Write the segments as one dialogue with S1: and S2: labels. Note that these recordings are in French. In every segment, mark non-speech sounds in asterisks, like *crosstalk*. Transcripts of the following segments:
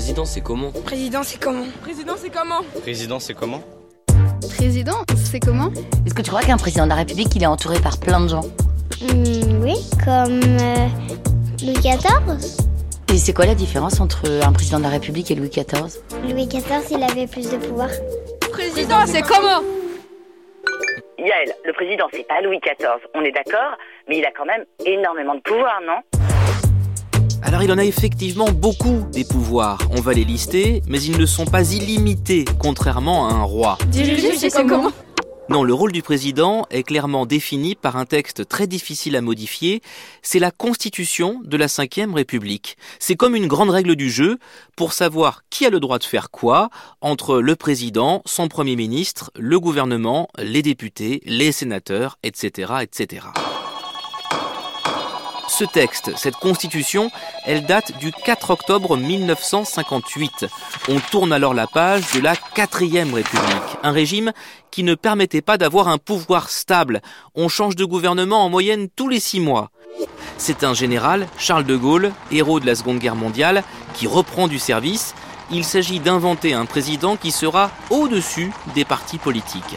S1: Président, c'est comment
S2: Président, c'est comment
S3: Président, c'est comment
S4: Président, c'est comment
S5: Président, c'est comment
S6: Est-ce que tu crois qu'un président de la République, il est entouré par plein de gens
S7: Hmm, Oui, comme euh, Louis XIV.
S6: Et c'est quoi la différence entre un président de la République et Louis XIV
S7: Louis XIV, il avait plus de pouvoir.
S3: Président, c'est comment
S8: Yael, le président, c'est pas Louis XIV, on est d'accord, mais il a quand même énormément de pouvoir, non?
S9: Alors il en a effectivement beaucoup des pouvoirs, on va les lister, mais ils ne sont pas illimités, contrairement à un roi.
S3: Diriger, c'est comment
S9: Non, le rôle du président est clairement défini par un texte très difficile à modifier, c'est la constitution de la Ve République. C'est comme une grande règle du jeu pour savoir qui a le droit de faire quoi entre le président, son premier ministre, le gouvernement, les députés, les sénateurs, etc., etc. Ce texte, cette constitution, elle date du 4 octobre 1958. On tourne alors la page de la quatrième république, un régime qui ne permettait pas d'avoir un pouvoir stable. On change de gouvernement en moyenne tous les six mois. C'est un général, Charles de Gaulle, héros de la Seconde Guerre mondiale, qui reprend du service. Il s'agit d'inventer un président qui sera au-dessus des partis politiques.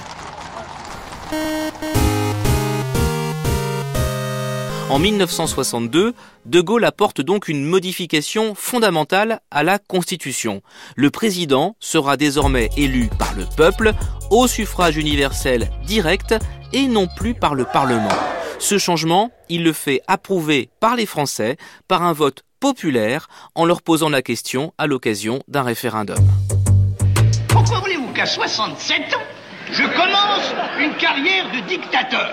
S9: En 1962, De Gaulle apporte donc une modification fondamentale à la Constitution. Le président sera désormais élu par le peuple, au suffrage universel direct et non plus par le Parlement. Ce changement, il le fait approuver par les Français par un vote populaire en leur posant la question à l'occasion d'un référendum.
S10: Pourquoi voulez-vous qu'à 67 ans, je commence une carrière de dictateur?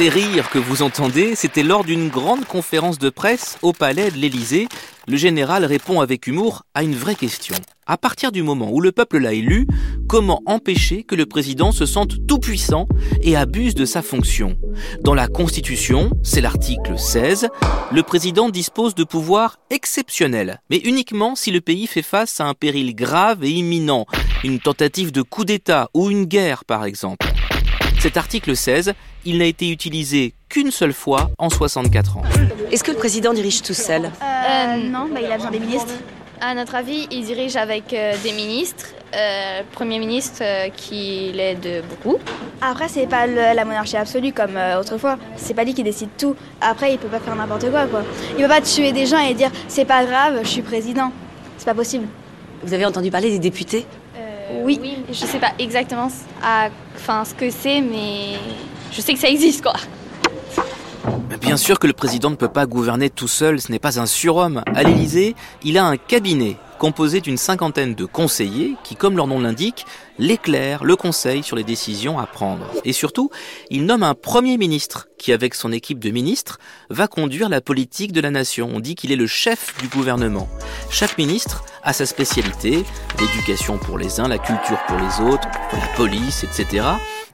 S9: Ces rires que vous entendez, c'était lors d'une grande conférence de presse au palais de l'Élysée. Le général répond avec humour à une vraie question. À partir du moment où le peuple l'a élu, comment empêcher que le président se sente tout puissant et abuse de sa fonction? Dans la Constitution, c'est l'article 16, le président dispose de pouvoirs exceptionnels, mais uniquement si le pays fait face à un péril grave et imminent, une tentative de coup d'État ou une guerre par exemple. Cet article 16, il n'a été utilisé qu'une seule fois en 64 ans.
S6: Est-ce que le président dirige tout seul?
S5: Euh, non, bah, il a besoin des ministres.
S11: À notre avis, il dirige avec euh, des ministres, euh, Premier ministre euh, qui l'aide beaucoup.
S5: Après, c'est pas le- la monarchie absolue comme euh, autrefois. C'est pas lui qui décide tout. Après, il peut pas faire n'importe quoi, quoi. Il peut pas tuer des gens et dire c'est pas grave, je suis président. C'est pas possible.
S6: Vous avez entendu parler des députés?
S11: Euh,
S5: Oui.
S11: Je sais pas exactement c- à, enfin, ce que c'est, mais je sais que ça existe, quoi.
S9: Bien sûr que le président ne peut pas gouverner tout seul, ce n'est pas un surhomme. À l'Élysée, il a un cabinet composé d'une cinquantaine de conseillers qui, comme leur nom l'indique, l'éclairent, le conseillent sur les décisions à prendre. Et surtout, il nomme un premier ministre qui, avec son équipe de ministres, va conduire la politique de la nation. On dit qu'il est le chef du gouvernement. Chaque ministre a sa spécialité, l'éducation pour les uns, la culture pour les autres, la police, etc.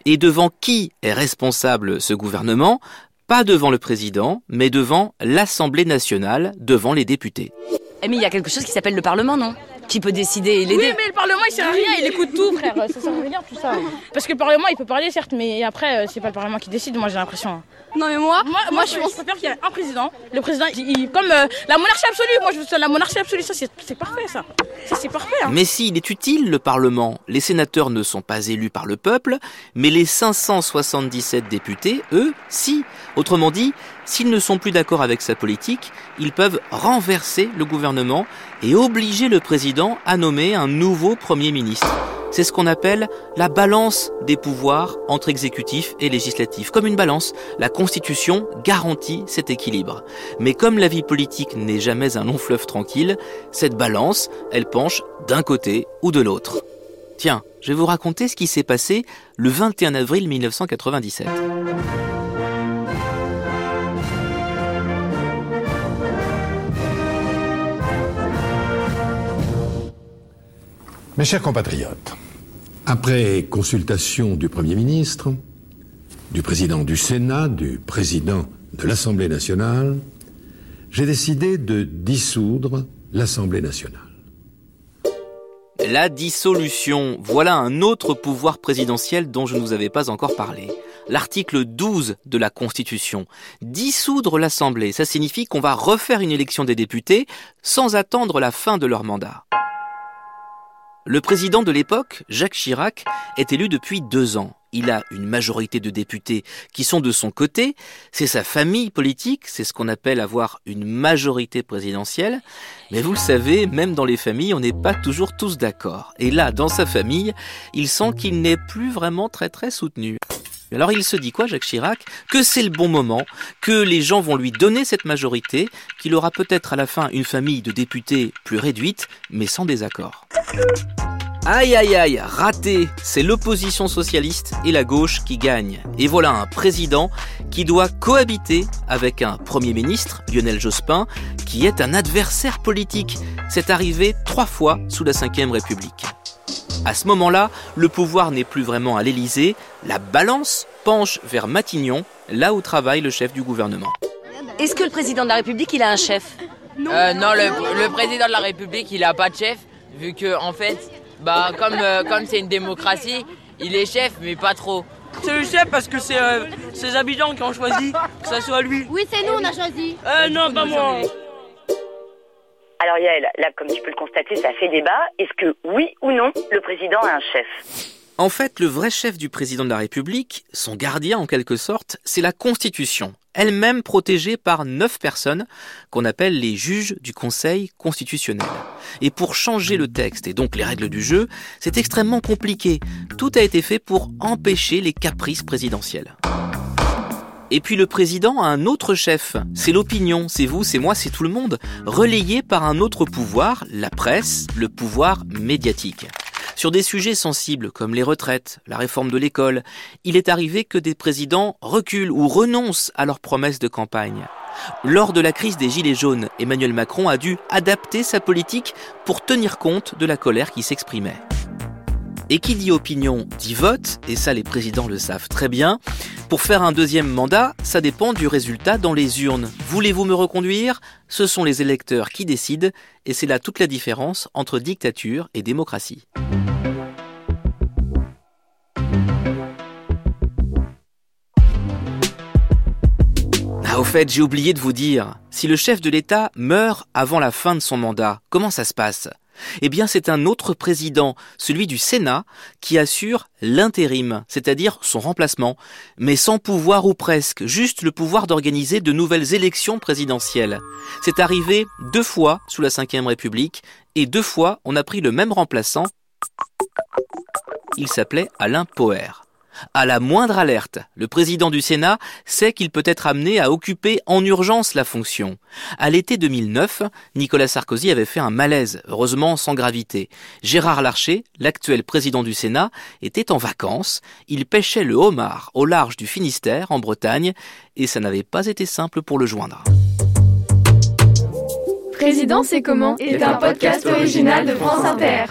S9: Et devant qui est responsable ce gouvernement? Pas devant le président, mais devant l'Assemblée nationale, devant les députés.
S6: Mais il y a quelque chose qui s'appelle le Parlement, non? Qui peut décider et l'aider
S3: Oui, mais le Parlement, il sert à rien, il écoute tout, frère. *laughs* Ça sert à rien, tout ça. Parce que le Parlement, il peut parler, certes, mais après, euh, c'est pas le Parlement qui décide, moi, j'ai l'impression.
S11: Non, mais moi,
S3: Moi, moi, je, je préfère qu'il y ait un président. Le président, il- il- comme euh, la monarchie absolue, moi, je veux ça, la monarchie absolue, ça, c'est parfait, ça. Ça, c'est parfait. hein.
S9: Mais s'il est utile, le Parlement, les sénateurs ne sont pas élus par le peuple, mais les 577 députés, eux, si. Autrement dit, s'ils ne sont plus d'accord avec sa politique, ils peuvent renverser le gouvernement et obliger le président à nommer un nouveau Premier ministre. C'est ce qu'on appelle la balance des pouvoirs entre exécutif et législatif. Comme une balance, la Constitution garantit cet équilibre. Mais comme la vie politique n'est jamais un long fleuve tranquille, cette balance, elle penche d'un côté ou de l'autre. Tiens, je vais vous raconter ce qui s'est passé le 21 avril 1997.
S12: Mes chers compatriotes, après consultation du Premier ministre, du président du Sénat, du président de l'Assemblée nationale, j'ai décidé de dissoudre l'Assemblée nationale.
S9: La dissolution, voilà un autre pouvoir présidentiel dont je ne vous avais pas encore parlé. l'article 12 de la Constitution. Dissoudre l'Assemblée, ça signifie qu'on va refaire une élection des députés sans attendre la fin de leur mandat. Le président de l'époque, Jacques Chirac, est élu depuis deux ans. Il a une majorité de députés qui sont de son côté. C'est sa famille politique, c'est ce qu'on appelle avoir une majorité présidentielle. Mais vous le savez, même dans les familles, on n'est pas toujours tous d'accord. Et là, dans sa famille, il sent qu'il n'est plus vraiment très très soutenu. Alors il se dit quoi, Jacques Chirac? Que c'est le bon moment, que les gens vont lui donner cette majorité, qu'il aura peut-être à la fin une famille de députés plus réduite, mais sans désaccord. Aïe aïe aïe, raté C'est l'opposition socialiste et la gauche qui gagnent. Et voilà un président qui doit cohabiter avec un Premier ministre, Lionel Jospin, qui est un adversaire politique. C'est arrivé trois fois sous la Ve République. À ce moment-là, le pouvoir n'est plus vraiment à l'Élysée, la balance penche vers Matignon, là où travaille le chef du gouvernement.
S6: Est-ce que le président de la République, il a un chef?
S1: Non, euh, non le, président de la République, il n'a pas de chef, vu que, en fait, bah, comme euh, comme c'est une démocratie, il est chef, mais pas trop.
S2: C'est le chef parce que c'est euh, ses habitants qui ont choisi que ça soit lui.
S4: Oui, c'est nous, on a choisi.
S2: Euh, non, pas moi.
S8: Alors Yael, là, comme tu peux le constater, ça fait débat. Est-ce que oui ou non, le président a un chef?
S9: En fait, le vrai chef du président de la République, son gardien en quelque sorte, c'est la Constitution, elle-même protégée par neuf personnes qu'on appelle les juges du Conseil constitutionnel. Et pour changer le texte et donc les règles du jeu, c'est extrêmement compliqué. Tout a été fait pour empêcher les caprices présidentiels. Et puis le président a un autre chef, c'est l'opinion, c'est vous, c'est moi, c'est tout le monde, relayé par un autre pouvoir, la presse, le pouvoir médiatique. Sur des sujets sensibles comme les retraites, la réforme de l'école, il est arrivé que des présidents reculent ou renoncent à leurs promesses de campagne. Lors de la crise des Gilets jaunes, Emmanuel Macron a dû adapter sa politique pour tenir compte de la colère qui s'exprimait. Et qui dit opinion dit vote, et ça les présidents le savent très bien. Pour faire un deuxième mandat, ça dépend du résultat dans les urnes. Voulez-vous me reconduire? Ce sont les électeurs qui décident, et c'est là toute la différence entre dictature et démocratie. Ah, au fait, j'ai oublié de vous dire, si le chef de l'État meurt avant la fin de son mandat, comment ça se passe? Eh bien, c'est un autre président, celui du Sénat, qui assure l'intérim, c'est-à-dire son remplacement, mais sans pouvoir ou presque, juste le pouvoir d'organiser de nouvelles élections présidentielles. C'est arrivé deux fois sous la Ve République, et deux fois on a pris le même remplaçant. Il s'appelait Alain Poher. À la moindre alerte, le président du Sénat sait qu'il peut être amené à occuper en urgence la fonction. À l'été 2009, Nicolas Sarkozy avait fait un malaise, heureusement sans gravité. Gérard Larcher, l'actuel président du Sénat, était en vacances. Il pêchait le homard au large du Finistère, en Bretagne, et ça n'avait pas été simple pour le joindre.
S13: Président, c'est comment? Est un podcast original de France Inter.